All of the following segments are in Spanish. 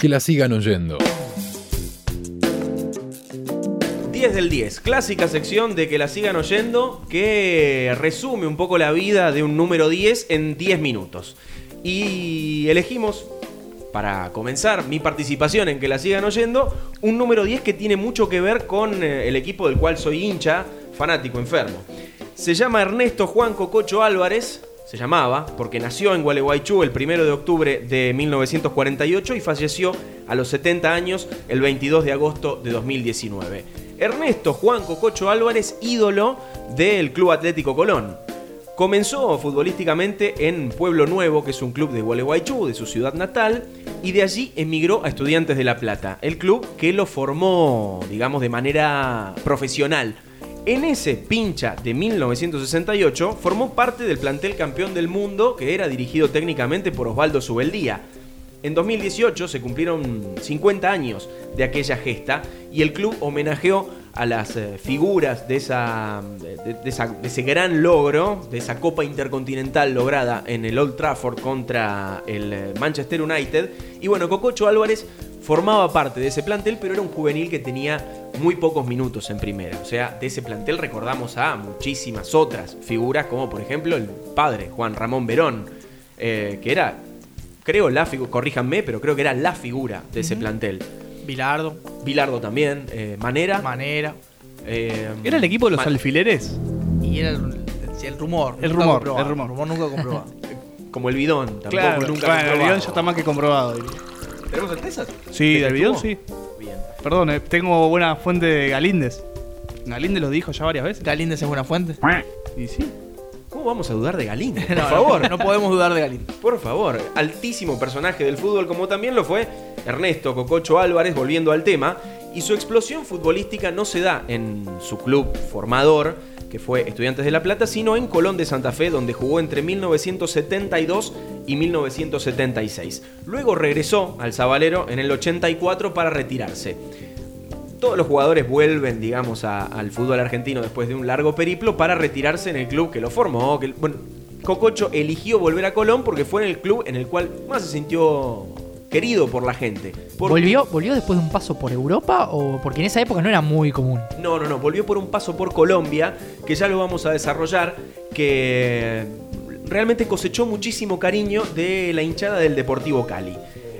Que la sigan oyendo. 10 del 10, clásica sección de que la sigan oyendo que resume un poco la vida de un número 10 en 10 minutos. Y elegimos, para comenzar mi participación en que la sigan oyendo, un número 10 que tiene mucho que ver con eh, el equipo del cual soy hincha, fanático, enfermo. Se llama Ernesto Juan Cococho Álvarez, se llamaba, porque nació en Gualeguaychú el 1 de octubre de 1948 y falleció a los 70 años el 22 de agosto de 2019. Ernesto Juan Cococho Álvarez, ídolo del Club Atlético Colón. Comenzó futbolísticamente en Pueblo Nuevo, que es un club de Gualeguaychú, de su ciudad natal, y de allí emigró a Estudiantes de La Plata, el club que lo formó, digamos, de manera profesional. En ese pincha de 1968 formó parte del plantel campeón del mundo que era dirigido técnicamente por Osvaldo Subeldía. En 2018 se cumplieron 50 años de aquella gesta y el club homenajeó a las eh, figuras de, de esa- de ese gran logro, de esa Copa Intercontinental lograda en el Old Trafford contra el eh, Manchester United. Y bueno, Cococho Álvarez formaba parte de ese plantel, pero era un juvenil que tenía muy pocos minutos en primera. O sea, de ese plantel recordamos a muchísimas otras figuras, como por ejemplo el padre, Juan Ramón Verón, eh, que era, creo, la figura, corríjanme, pero creo que era la figura de ese plantel. Bilardo, Bilardo también, eh, Manera. Manera. eh, ¿Era el equipo de los alfileres? Y era el, el rumor. El rumor, el rumor. nunca comprobado. Como el bidón, tampoco Claro, nunca el bidón ya está más que comprobado. ¿Tenemos certezas? Sí, ¿De del estuvo? sí. Bien. Perdón, eh, tengo buena fuente de Galíndez. Galíndez lo dijo ya varias veces. Galíndez es buena fuente. Y sí. ¿Cómo vamos a dudar de Galindo? Por favor. No, podemos dudar de Galíndez. Por favor, altísimo personaje del fútbol como también lo fue Ernesto Cococho Álvarez, volviendo al tema, y su explosión futbolística no se da en su club formador, que fue Estudiantes de La Plata, sino en Colón de Santa Fe, donde jugó entre 1972 y 1976. Luego regresó al Zabalero en el 84 para retirarse. Todos los jugadores vuelven, digamos, al fútbol argentino después de un largo periplo para retirarse en el club que lo formó. Que, bueno, Cococho eligió volver a Colón porque fue en el club en el cual más se sintió querido por la gente. Porque- ¿Volvió, ¿Volvió después de un paso por Europa? o Porque en esa época no era muy común. No, no, no, volvió por un paso por Colombia, que ya lo vamos a desarrollar, que realmente cosechó muchísimo cariño de la hinchada del Deportivo Cali.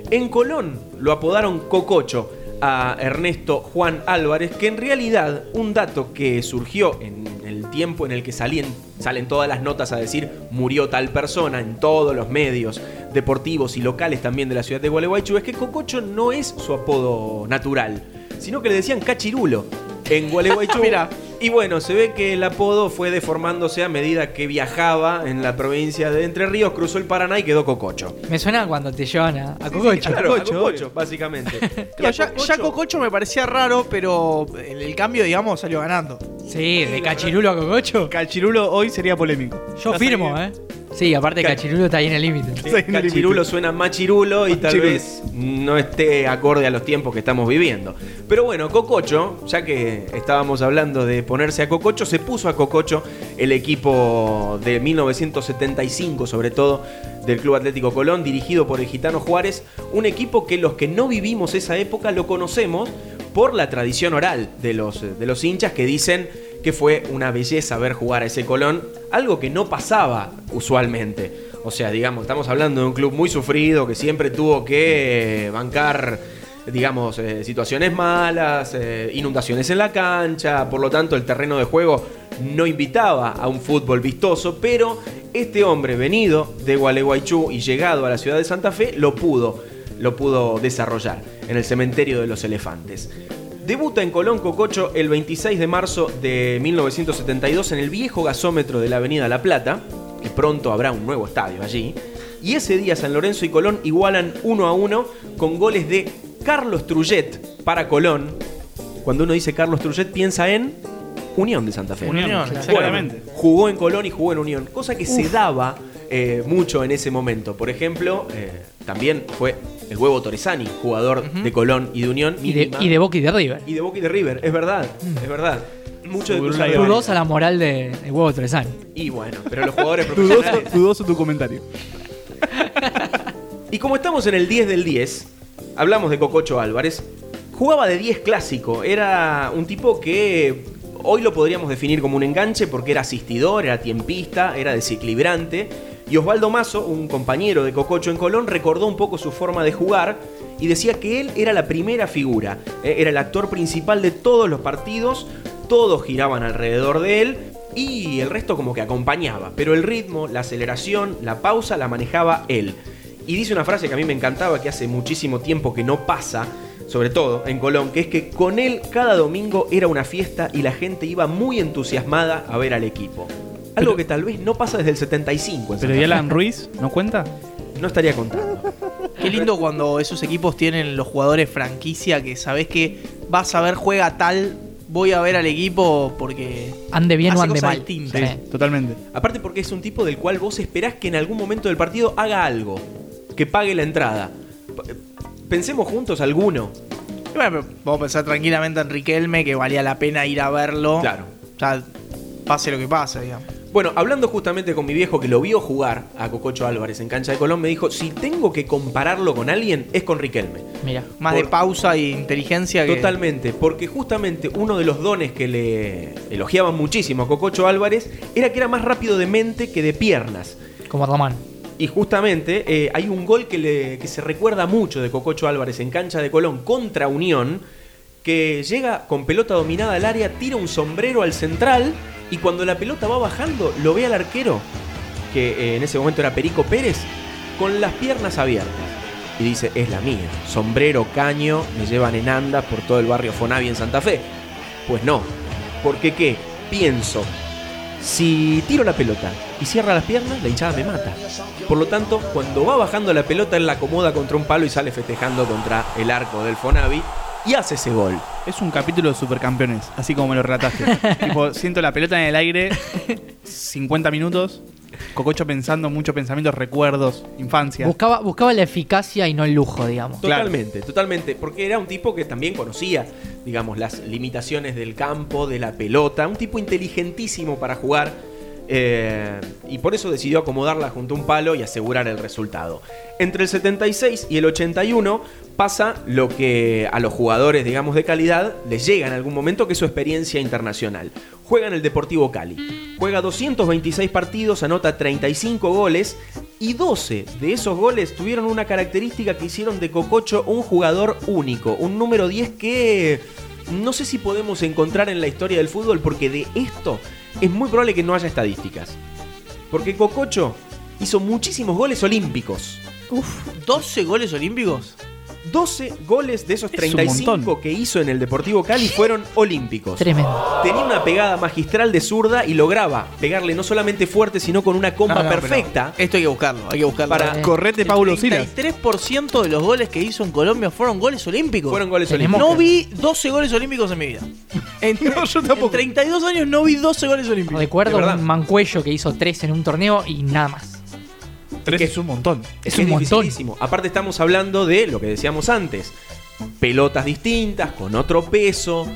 En Colón lo apodaron Cococho a Ernesto Juan Álvarez, que en realidad un dato que surgió en el tiempo en el que salían, salen todas las notas a decir murió tal persona en todos los medios deportivos y locales también de la ciudad de Gualeguaychú, es que Cococho no es su apodo natural, sino que le decían Cachirulo en Gualeguaychú. Mira. Y bueno, se ve que el apodo fue deformándose a medida que viajaba en la provincia de Entre Ríos, cruzó el Paraná y quedó Cococho. Me suena cuando te llevan a, a Sí, Cococho. sí, claro, a Cococho, Cococho, básicamente. Cococho- ya Cococho me parecía raro, pero el, el cambio, digamos, salió ganando. Sí, de Cachirulo a Cococho. Calchirulo hoy sería polémico. Yo firmo, sabía. ¿eh? Sí, aparte Ca- Cachirulo está ahí en el límite. Sí, Cachirulo suena machirulo y tal Machirulo. vez no esté acorde a los tiempos que estamos viviendo. Pero bueno, Cococho, ya que estábamos hablando de ponerse a Cococho, se puso a Cococho el equipo de 1975, sobre todo del Club Atlético Colón, dirigido por el Gitano Juárez, un equipo que los que no vivimos esa época lo conocemos por la tradición oral de los, de los hinchas que dicen que fue una belleza ver jugar a ese Colón, algo que no pasaba usualmente. O sea, digamos, estamos hablando de un club muy sufrido que siempre tuvo que eh, bancar, digamos, eh, situaciones malas, eh, inundaciones en la cancha, por lo tanto el terreno de juego no invitaba a un fútbol vistoso, pero este hombre venido de Gualeguaychú y llegado a la ciudad de Santa Fe lo pudo, lo pudo desarrollar en el cementerio de los elefantes. Debuta en Colón Cococho el 26 de marzo de 1972 en el viejo gasómetro de la Avenida La Plata, que pronto habrá un nuevo estadio allí. Y ese día San Lorenzo y Colón igualan uno a uno con goles de Carlos Trullet para Colón. Cuando uno dice Carlos Trullet piensa en Unión de Santa Fe. Unión, exactamente. Bueno, jugó en Colón y jugó en Unión, cosa que se daba eh, mucho en ese momento. Por ejemplo, eh, también fue el huevo Torresani, jugador de Colón y de Unión. Y de, y de Boca y de River. Y de Boca y de River, es verdad, es verdad. Mucho de Dudosa la moral de, de Huevo Trezán. Y bueno, pero los jugadores profesionales. dudoso tu comentario. Y como estamos en el 10 del 10, Hablamos de Cococho Álvarez. Jugaba de 10 clásico. Era un tipo que hoy lo podríamos definir como un enganche porque era asistidor, era tiempista, era desequilibrante. Y Osvaldo Mazo, un compañero de Cococho en Colón, recordó un poco su forma de jugar y decía que él era la primera figura, eh, era el actor principal de todos los partidos, todos giraban alrededor de él y el resto como que acompañaba, pero el ritmo, la aceleración, la pausa la manejaba él. Y dice una frase que a mí me encantaba, que hace muchísimo tiempo que no pasa, sobre todo en Colón, que es que con él cada domingo era una fiesta y la gente iba muy entusiasmada a ver al equipo. Algo Pero- que tal vez no pasa desde el 75 en Pero ¿y. Alan Ruiz no cuenta? No estaría contando. Qué lindo cuando esos equipos tienen los jugadores franquicia que sabes que vas a ver juega tal, voy a ver al equipo porque Ande bien o ande mal. Sí. Totalmente. Aparte porque es un tipo del cual vos esperás que en algún momento del partido haga algo, que pague la entrada. P- Pensemos juntos alguno. Y bueno, pero vamos a pensar tranquilamente en Riquelme que valía la pena ir a verlo. Claro. O sea, pase lo que pase, digamos. Bueno, hablando justamente con mi viejo que lo vio jugar a Cococho Álvarez en cancha de Colón, me dijo, si tengo que compararlo con alguien, es con Riquelme. Mira. Más Por- de pausa y inteligencia que. Totalmente, porque justamente uno de los dones que le elogiaban muchísimo a Cococho Álvarez era que era más rápido de mente que de piernas. Como Román. Y justamente eh, hay un gol que, le- que se recuerda mucho de Cococho Álvarez en cancha de Colón contra Unión, que llega con pelota dominada al área, tira un sombrero al central y cuando la pelota va bajando lo ve al arquero, que eh, en ese momento era Perico Pérez, con las piernas abiertas. Y dice, es la mía. Sombrero, caño, me llevan en andas por todo el barrio Fonavi en Santa Fe. Pues no. Porque qué? Pienso, si tiro la pelota y cierra las piernas, la hinchada me mata. Por lo tanto, cuando va bajando la pelota, él la acomoda contra un palo y sale festejando contra el arco del Fonavi y hace ese gol. Es un capítulo de supercampeones, así como me lo relataste. tipo, siento la pelota en el aire, 50 minutos, Cococho pensando, muchos pensamientos, recuerdos, infancia. Buscaba, buscaba la eficacia y no el lujo, digamos. Claro. Totalmente, totalmente. Porque era un tipo que también conocía, digamos, las limitaciones del campo, de la pelota. Un tipo inteligentísimo para jugar. Eh, y por eso decidió acomodarla junto a un palo y asegurar el resultado. Entre el 76 y el 81 pasa lo que a los jugadores, digamos, de calidad les llega en algún momento, que es su experiencia internacional. Juega en el Deportivo Cali. Juega 226 partidos, anota 35 goles y 12 de esos goles tuvieron una característica que hicieron de Cococho un jugador único, un número 10 que no sé si podemos encontrar en la historia del fútbol porque de esto es muy probable que no haya estadísticas. Porque Cococho hizo muchísimos goles olímpicos. Uf, 12 goles olímpicos. 12 goles de esos Es un 35 montón. que hizo en el Deportivo Cali fueron olímpicos. Tremendo. Tenía una pegada magistral de zurda y lograba pegarle no solamente fuerte, sino con una compa No, no, pero perfecta. Esto hay que buscarlo, hay que buscarlo. Para- El Correte Paulo Silas. 33% de los goles que hizo en Colombia fueron goles olímpicos. Fueron goles Tenemos olímpicos. No vi 12 goles olímpicos en mi vida. En, No, yo tampoco. en 32 años no vi 12 goles olímpicos. Recuerdo De verdad. un mancuello que hizo tres en un torneo y nada más. Tres que- es un montón. Es, que un es montón. Aparte estamos hablando de lo que decíamos antes. Pelotas distintas, con otro peso,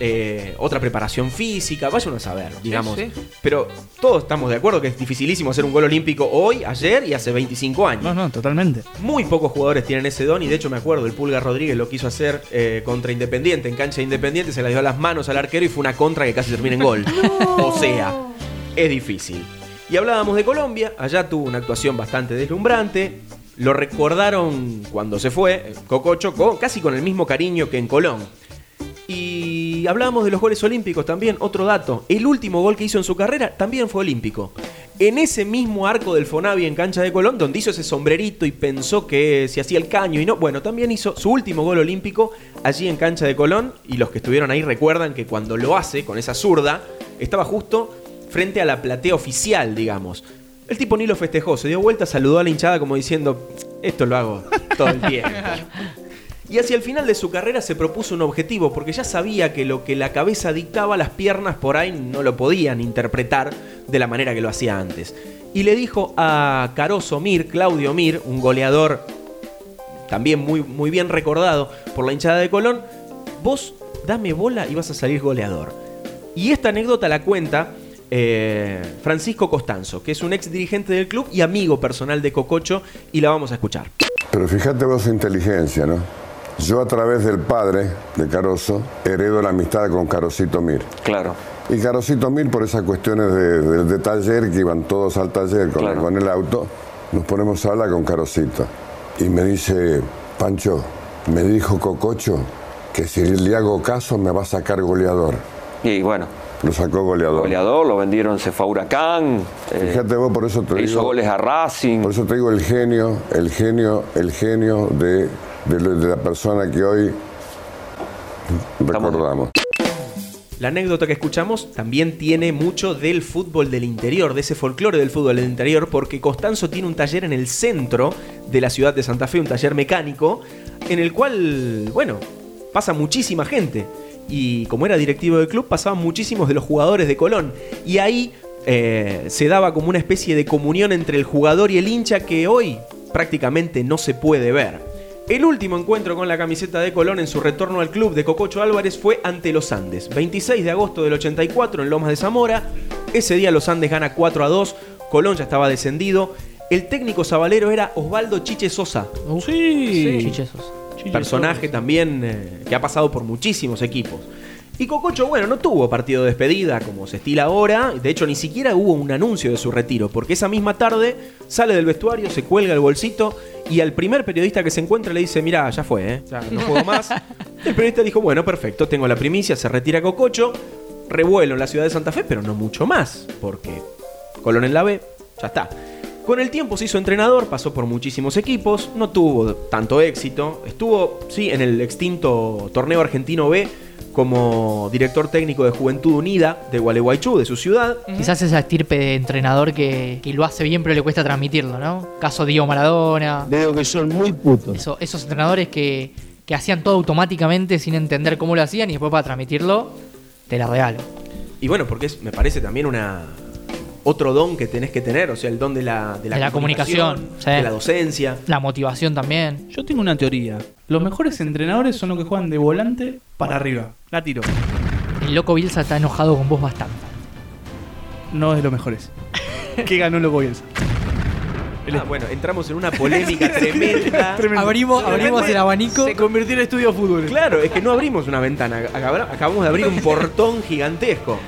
eh, otra preparación física, vaya uno a saber, digamos. sí. Pero todos estamos de acuerdo que es dificilísimo hacer un gol olímpico hoy, ayer y hace 25 años. No, no, totalmente. Muy pocos jugadores tienen ese don y de hecho me acuerdo, el Pulga Rodríguez lo quiso hacer eh, contra Independiente, en cancha de Independiente, se la dio a las manos al arquero y fue una contra que casi termina en gol. O sea, es difícil. Y hablábamos de Colombia, allá tuvo una actuación bastante deslumbrante, lo recordaron cuando se fue, eh, Cococho, con- casi con el mismo cariño que en Colón. Y hablábamos de los goles olímpicos también, otro dato, el último gol que hizo en su carrera también fue olímpico. En ese mismo arco del Fonavi en cancha de Colón, donde hizo ese sombrerito y pensó que se hacía el caño y no, bueno, también hizo su último gol olímpico allí en cancha de Colón y los que estuvieron ahí recuerdan que cuando lo hace con esa zurda, estaba justo frente a la platea oficial, digamos. El tipo ni lo festejó, se dio vuelta, saludó a la hinchada como diciendo, esto lo hago todo el tiempo. Y hacia el final de su carrera se propuso un objetivo, porque ya sabía que lo que la cabeza dictaba, las piernas por ahí no lo podían interpretar de la manera que lo hacía antes. Y le dijo a Caroso Mir, Claudio Mir, un goleador también muy, muy bien recordado por la hinchada de Colón, vos dame bola y vas a salir goleador. Y esta anécdota la cuenta eh, Francisco Costanzo, que es un ex dirigente del club y amigo personal de Cococho, y la vamos a escuchar. Pero fíjate vos su inteligencia, ¿no? Yo a través del padre de Caroso heredo la amistad con Carosito Mir. Claro. Y Carosito Mir, por esas cuestiones de, de- de taller, que iban todos al taller con, Claro. con el auto, nos ponemos a hablar con Carosito. Y me dice, Pancho, me dijo Cococho que si le hago caso me va a sacar goleador. Y bueno, Lo sacó goleador. goleador, lo vendieron, se fue a Huracán. eh, Fíjate vos, por eso te hizo digo, goles a Racing. por eso te digo el genio, el genio, el genio de, de la persona que hoy recordamos. La anécdota que escuchamos también tiene mucho del fútbol del interior, de ese folclore del fútbol del interior, porque Costanzo tiene un taller en el centro de la ciudad de Santa Fe, un taller mecánico, en el cual, bueno, pasa muchísima gente. Y como era directivo del club, pasaban muchísimos de los jugadores de Colón. Y ahí eh, se daba como una especie de comunión entre el jugador y el hincha que hoy prácticamente no se puede ver. El último encuentro con la camiseta de Colón en su retorno al club de Cococho Álvarez fue ante los Andes, 26 de agosto del 84 en Lomas de Zamora. Ese día los Andes gana 4 a 2, Colón ya estaba descendido. El técnico sabalero era Osvaldo Chiche Sosa, Sí. Chichesos. Personaje también eh, que ha pasado por muchísimos equipos. Y Cococho, bueno, no tuvo partido de despedida como se estila ahora. De hecho, ni siquiera hubo un anuncio de su retiro, porque esa misma tarde sale del vestuario, se cuelga el bolsito y al primer periodista que se encuentra le dice: Mira, ya fue, ¿eh? ya no juego más. El periodista dijo: Bueno, perfecto, tengo la primicia, se retira Cococho. Revuelo en la ciudad de Santa Fe, pero no mucho más, porque Colón en la B, ya está. Con el tiempo se hizo entrenador, pasó por muchísimos equipos, no tuvo tanto éxito. Estuvo, sí, en el extinto torneo argentino B como director técnico de Juventud Unida de Gualeguaychú, de su ciudad. Quizás esa estirpe de entrenador que, que lo hace bien pero le cuesta transmitirlo, ¿no? Caso Diego Maradona. Veo que son muy putos. Eso- esos entrenadores que, que hacían todo automáticamente sin entender cómo lo hacían y después para transmitirlo, te la regalo. Y bueno, porque es, me parece también una otro don que tenés que tener, o sea, el don de la, de la, De la comunicación, sí. de la docencia. La motivación también. Yo tengo una teoría. Los mejores entrenadores son los que juegan de volante para arriba. La tiro. El loco Bielsa está enojado con vos bastante. No es de los mejores. ¿Qué ganó Loco Bielsa? Ah, bueno, entramos en una polémica tremenda. Abrimos, abrimos el abanico. Se convirtió en estudio de fútbol. Claro, es que no abrimos una ventana, acab- acabamos de abrir un portón gigantesco.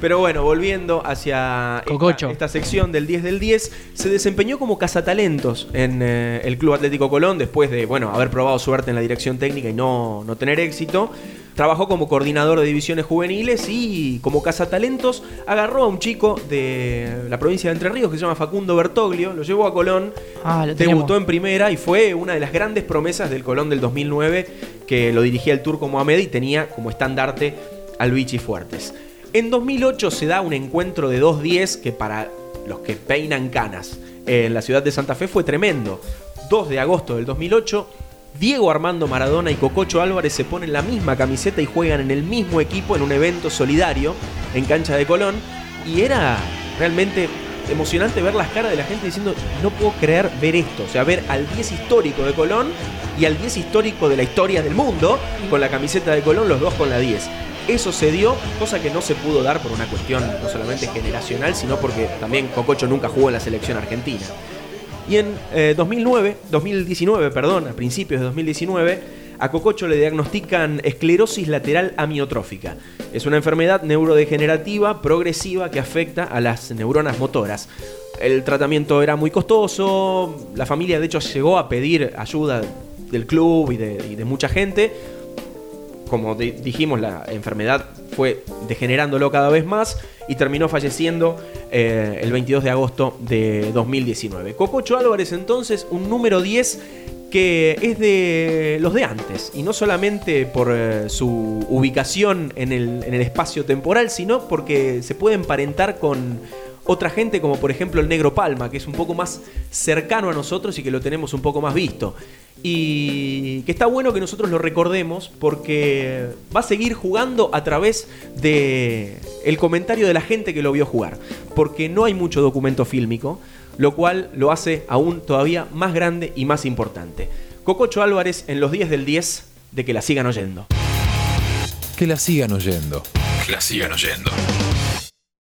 Pero bueno, volviendo hacia esta, sección del 10 del 10, se desempeñó como cazatalentos en eh, el Club Atlético Colón después de, bueno, haber probado suerte en la dirección técnica y no, no tener éxito. Trabajó como coordinador de divisiones juveniles y como cazatalentos agarró a un chico de la provincia de Entre Ríos que se llama Facundo Bertoglio, lo llevó a Colón, Ah, debutó en primera y fue una de las grandes promesas del Colón del 2009 que lo dirigía el turco Mohamed y tenía como estandarte al Vichy Fuertes. En 2008 se da un encuentro de 2-10 que para los que peinan canas en la ciudad de Santa Fe fue tremendo. 2 de agosto del 2008, Diego Armando Maradona y Cococho Álvarez se ponen la misma camiseta y juegan en el mismo equipo en un evento solidario en cancha de Colón. Y era realmente emocionante ver las caras de la gente diciendo, no puedo creer ver esto. O sea, ver al 10 histórico de Colón y al 10 histórico de la historia del mundo con la camiseta de Colón, los dos con la 10. Eso se dio, cosa que no se pudo dar por una cuestión no solamente generacional, sino porque también Cococho nunca jugó en la selección argentina. Y en eh, 2009, 2019, perdón, a principios de 2019, a Cococho le diagnostican esclerosis lateral amiotrófica. Es una enfermedad neurodegenerativa progresiva que afecta a las neuronas motoras. El tratamiento era muy costoso, la familia de hecho llegó a pedir ayuda del club y de mucha gente. Como di- dijimos, la enfermedad fue degenerándolo cada vez más y terminó falleciendo eh, el 22 de agosto de 2019. Cococho Álvarez entonces, un número 10 que es de los de antes, y no solamente por eh, su ubicación en el, en el espacio temporal, sino porque se puede emparentar con otra gente como por ejemplo el Negro Palma, que es un poco más cercano a nosotros y que lo tenemos un poco más visto. Y que está bueno que nosotros lo recordemos porque va a seguir jugando a través de el comentario de la gente que lo vio jugar, porque no hay mucho documento fílmico, lo cual lo hace aún todavía más grande y más importante. Cococho Álvarez en los 10 del 10 de que la sigan oyendo. Que la sigan oyendo. Que la sigan oyendo.